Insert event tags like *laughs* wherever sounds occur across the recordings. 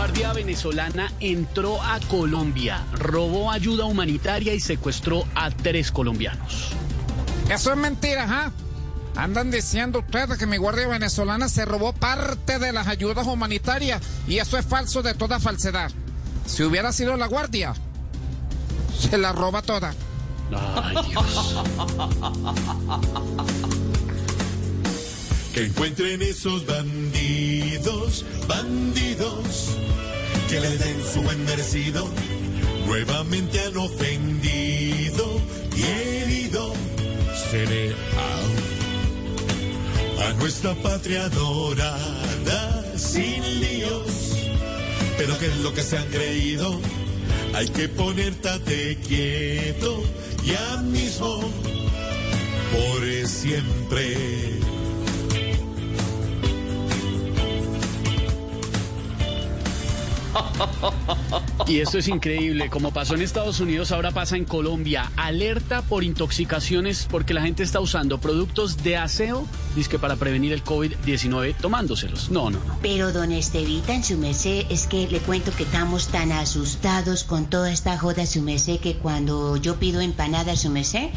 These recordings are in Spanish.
Guardia Venezolana entró a Colombia, robó ayuda humanitaria y secuestró a tres colombianos. Eso es mentira, ¿ah? Andan diciendo ustedes que mi guardia venezolana se robó parte de las ayudas humanitarias y eso es falso de toda falsedad. Si hubiera sido la guardia, se la roba toda. Ay, Dios. *laughs* Que encuentren esos bandidos, bandidos, que les den su buen merecido. Nuevamente han ofendido y herido. Seré a, a nuestra patria adorada sin líos. Pero que es lo que se han creído, hay que ponerte quieto ya mismo por siempre. Y esto es increíble, como pasó en Estados Unidos, ahora pasa en Colombia. Alerta por intoxicaciones porque la gente está usando productos de aseo, que para prevenir el COVID-19 tomándoselos. No, no, no. Pero don Estevita, en su merced, es que le cuento que estamos tan asustados con toda esta joda, su merced, que cuando yo pido empanada, su merced,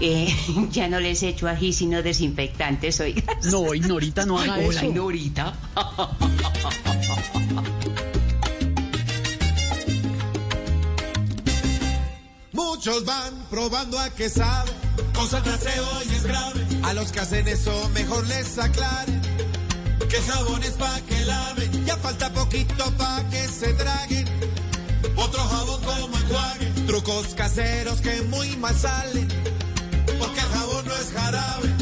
eh, *laughs* ya no les echo ají, sino desinfectantes, oiga. No, Ignorita, no haga Hola, eso. Ignorita. *laughs* Muchos van probando a que sabe, Cosa de aseo y es grave, a los que hacen eso mejor les aclare. que jabón es pa' que laven, Ya falta poquito pa' que se traguen. otro jabón como enjuague, Trucos caseros que muy mal salen. porque el jabón no es jarabe.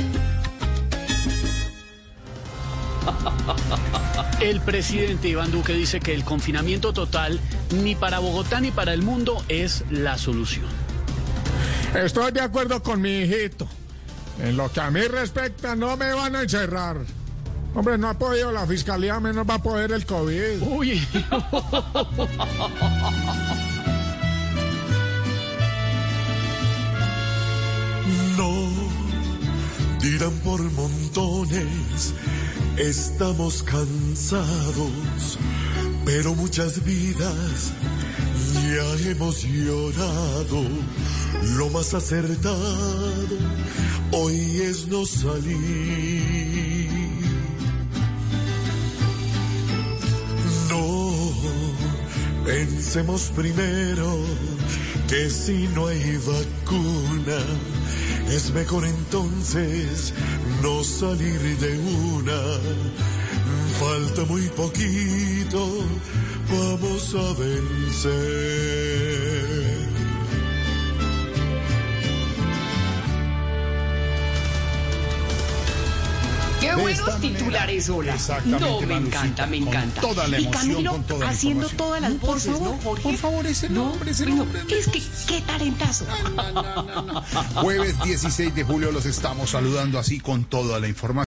*laughs* El presidente Iván Duque dice que el confinamiento total ni para Bogotá ni para el mundo es la solución. Estoy de acuerdo con mi hijito. En lo que a mí respecta, no me van a encerrar. Hombre, no ha podido la fiscalía, menos va a poder el COVID. Uy, No, dirán por montones, estamos cansados, pero muchas vidas ya hemos llorado. Lo más acertado hoy es no salir. No, pensemos primero que si no hay vacuna, es mejor entonces no salir de una. Falta muy poquito, vamos a vencer. Qué buenos titulares, hola. No, me encanta, me encanta. toda la y emoción, Camilo con toda la haciendo todas las Por voces, favor, ¿no, Jorge? por favor, ese No, nombre, ese no, nombre. Es que, qué talentazo. *laughs* Jueves 16 de julio los estamos saludando así con toda la información.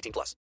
18 plus.